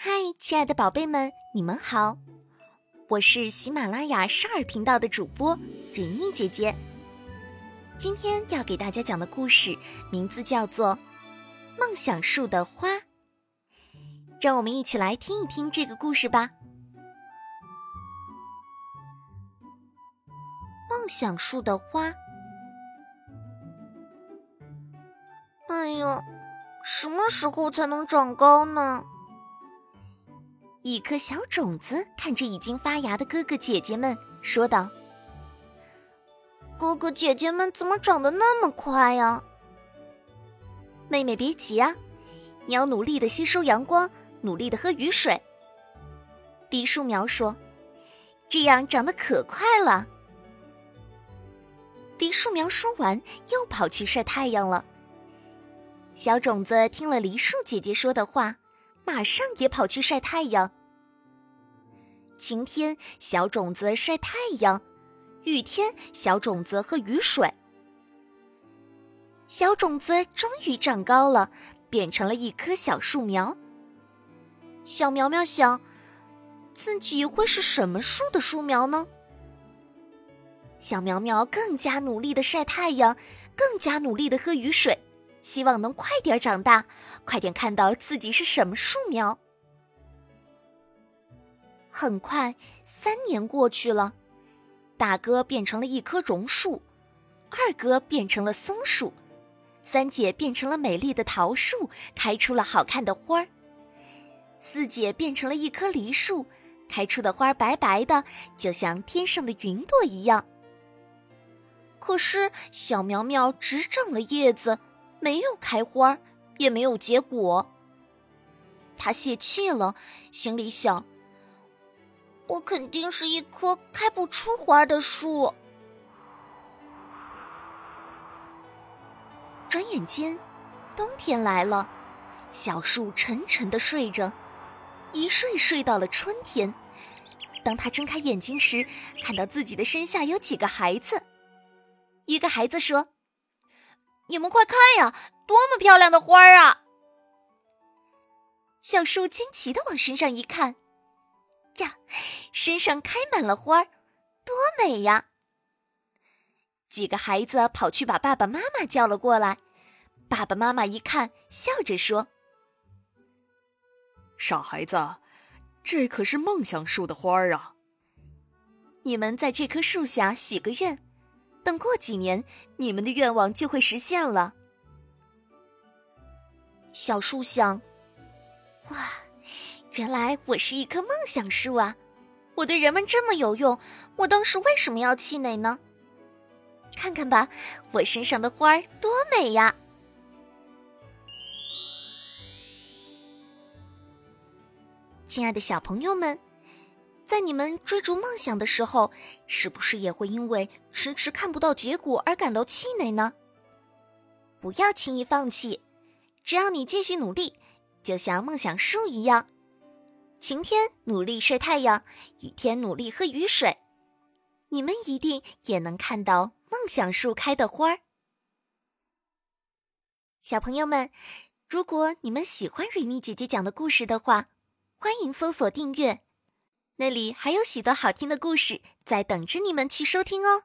嗨，亲爱的宝贝们，你们好！我是喜马拉雅少儿频道的主播蕊妮姐姐。今天要给大家讲的故事名字叫做《梦想树的花》，让我们一起来听一听这个故事吧。梦想树的花，哎呀，什么时候才能长高呢？一颗小种子看着已经发芽的哥哥姐姐们，说道：“哥哥姐姐们怎么长得那么快呀？”妹妹别急啊，你要努力的吸收阳光，努力的喝雨水。梨树苗说：“这样长得可快了。”梨树苗说完，又跑去晒太阳了。小种子听了梨树姐姐说的话，马上也跑去晒太阳。晴天，小种子晒太阳；雨天，小种子喝雨水。小种子终于长高了，变成了一棵小树苗。小苗苗想，自己会是什么树的树苗呢？小苗苗更加努力的晒太阳，更加努力的喝雨水，希望能快点长大，快点看到自己是什么树苗。很快，三年过去了，大哥变成了一棵榕树，二哥变成了松树，三姐变成了美丽的桃树，开出了好看的花儿。四姐变成了一棵梨树，开出的花白白的，就像天上的云朵一样。可是小苗苗只长了叶子，没有开花，也没有结果。他泄气了，心里想。我肯定是一棵开不出花的树。转眼间，冬天来了，小树沉沉的睡着，一睡睡到了春天。当他睁开眼睛时，看到自己的身下有几个孩子。一个孩子说：“你们快看呀，多么漂亮的花啊！”小树惊奇的往身上一看。呀，身上开满了花儿，多美呀！几个孩子跑去把爸爸妈妈叫了过来。爸爸妈妈一看，笑着说：“傻孩子，这可是梦想树的花儿啊！你们在这棵树下许个愿，等过几年，你们的愿望就会实现了。”小树想：“哇！”原来我是一棵梦想树啊！我对人们这么有用，我当时为什么要气馁呢？看看吧，我身上的花儿多美呀！亲爱的小朋友们，在你们追逐梦想的时候，是不是也会因为迟迟看不到结果而感到气馁呢？不要轻易放弃，只要你继续努力，就像梦想树一样。晴天努力晒太阳，雨天努力喝雨水，你们一定也能看到梦想树开的花儿。小朋友们，如果你们喜欢瑞妮姐姐讲的故事的话，欢迎搜索订阅，那里还有许多好听的故事在等着你们去收听哦。